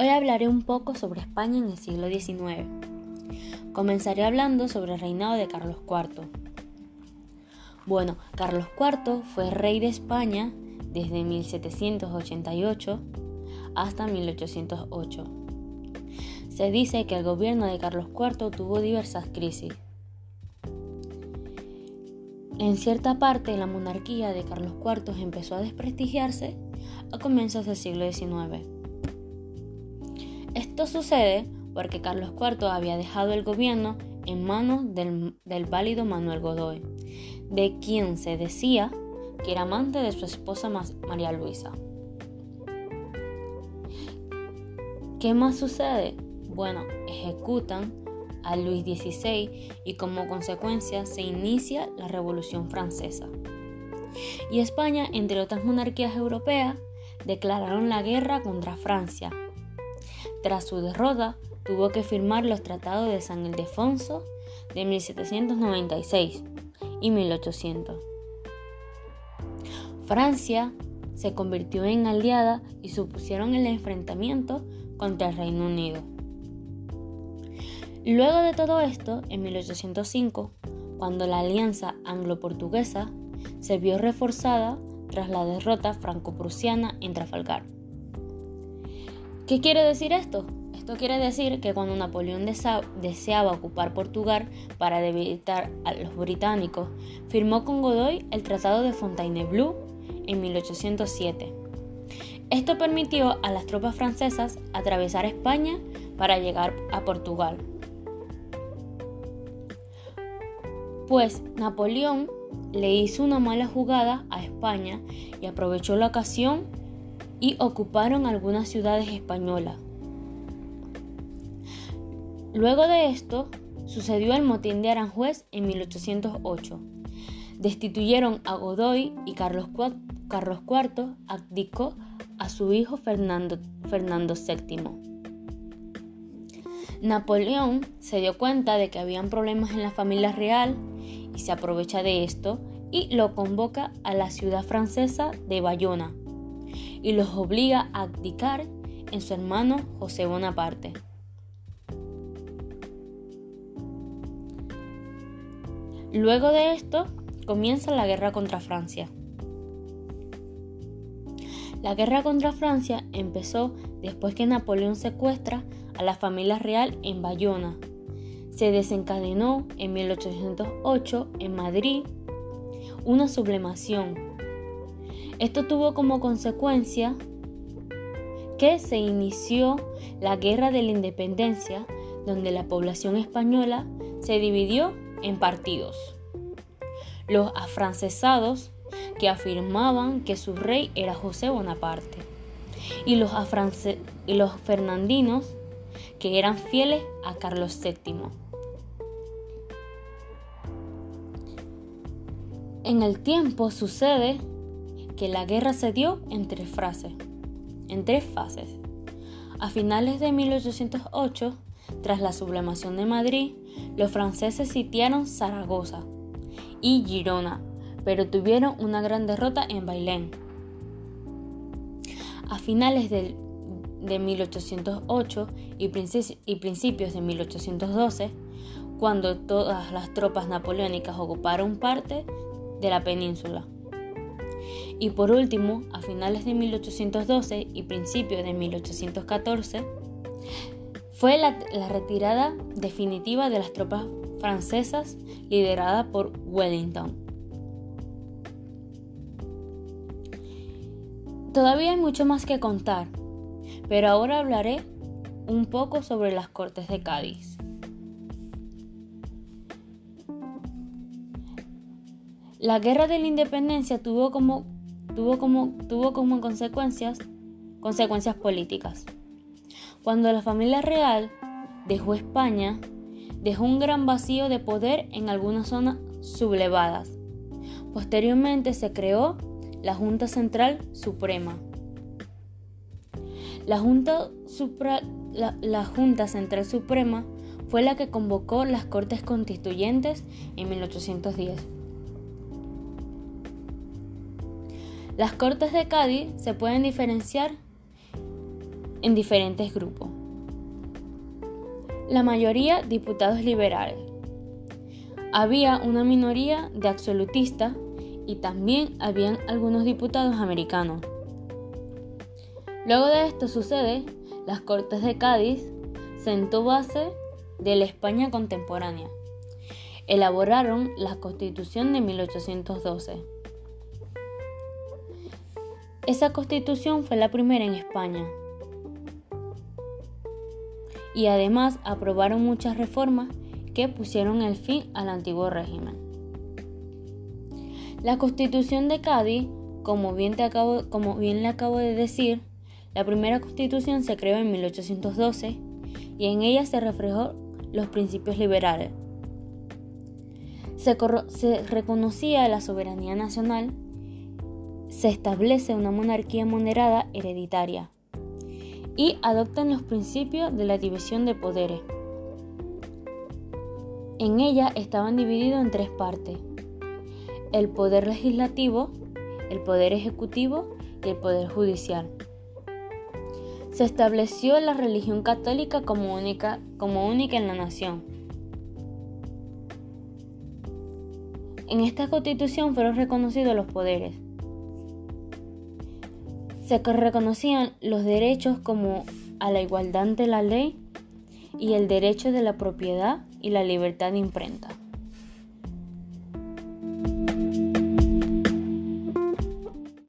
Hoy hablaré un poco sobre España en el siglo XIX. Comenzaré hablando sobre el reinado de Carlos IV. Bueno, Carlos IV fue rey de España desde 1788 hasta 1808. Se dice que el gobierno de Carlos IV tuvo diversas crisis. En cierta parte, la monarquía de Carlos IV empezó a desprestigiarse a comienzos del siglo XIX. Esto sucede porque Carlos IV había dejado el gobierno en manos del, válido Manuel Godoy, de quien se decía que era amante de su esposa María Luisa. ¿Qué más sucede? Bueno, ejecutan a Luis XVI y como consecuencia se inicia la Revolución Francesa. Y España, entre otras monarquías europeas, declararon la guerra contra Francia. Tras su derrota, tuvo que firmar los tratados de San Ildefonso de 1796 y 1800. Francia se convirtió en aliada y supusieron el enfrentamiento contra el Reino Unido. Luego de todo esto, en 1805, cuando la alianza anglo-portuguesa se vio reforzada tras la derrota franco-prusiana en Trafalgar. ¿Qué quiere decir esto? Esto quiere decir que cuando Napoleón deseaba ocupar Portugal para debilitar a los británicos, firmó con Godoy el Tratado de Fontainebleau en 1807. Esto permitió a las tropas francesas atravesar España para llegar a Portugal. Pues Napoleón le hizo una mala jugada a España y aprovechó la ocasión y ocuparon algunas ciudades españolas. Luego de esto, sucedió el motín de Aranjuez en 1808. Destituyeron a Godoy y Carlos, IV abdicó a su hijo Fernando, Fernando VII. Napoleón se dio cuenta de que habían problemas en la familia real y se aprovecha de esto y lo convoca a la ciudad francesa de Bayona y los obliga a abdicar en su hermano José Bonaparte. Luego de esto comienza la guerra contra Francia. La guerra contra Francia empezó después que Napoleón secuestra a la familia real en Bayona se desencadenó en 1808 en Madrid una sublemación. Esto tuvo como consecuencia que se inició la Guerra de la Independencia, donde la población española se dividió en partidos. Los afrancesados, que afirmaban que su rey era José Bonaparte, y los, y los fernandinos, que eran fieles a Carlos VII. En el tiempo sucede que la guerra se dio en tres, en tres fases. A finales de 1808, tras la sublemación de Madrid, los franceses sitiaron Zaragoza y Girona, pero tuvieron una gran derrota en Bailén. A finales de 1808 y, y principios de 1812, cuando todas las tropas napoleónicas ocuparon parte de la península. Y por último, a finales de 1812 y principios de 1814, fue la, retirada definitiva de las tropas francesas liderada por Wellington. Todavía hay mucho más que contar, pero ahora hablaré un poco sobre las Cortes de Cádiz. La guerra de la independencia tuvo como, tuvo como, tuvo como consecuencias, consecuencias políticas. Cuando la familia real dejó España, dejó un gran vacío de poder en algunas zonas sublevadas. Posteriormente se creó la Junta Central Suprema. La Junta, la Junta Central Suprema fue la que convocó las Cortes Constituyentes en 1810. Las Cortes de Cádiz se pueden diferenciar en diferentes grupos. La mayoría diputados liberales. Había una minoría de absolutistas y también habían algunos diputados americanos. Luego de esto sucede, las Cortes de Cádiz sentó base de la España contemporánea. Elaboraron la Constitución de 1812. Esa constitución fue la primera en España. Y además aprobaron muchas reformas que pusieron el fin al antiguo régimen. La constitución de Cádiz, como bien, le acabo de decir, la primera constitución se creó en 1812 y en ella se reflejó los principios liberales. Se reconocía la soberanía nacional, se establece una monarquía moderada hereditaria y adoptan los principios de la división de poderes. En ella estaban divididos en tres partes. El poder legislativo, el poder ejecutivo y el poder judicial se estableció la religión católica como única, como única en la nación. En esta constitución fueron reconocidos los poderes. Se reconocían los derechos como a la igualdad ante la ley y el derecho de la propiedad y la libertad de imprenta.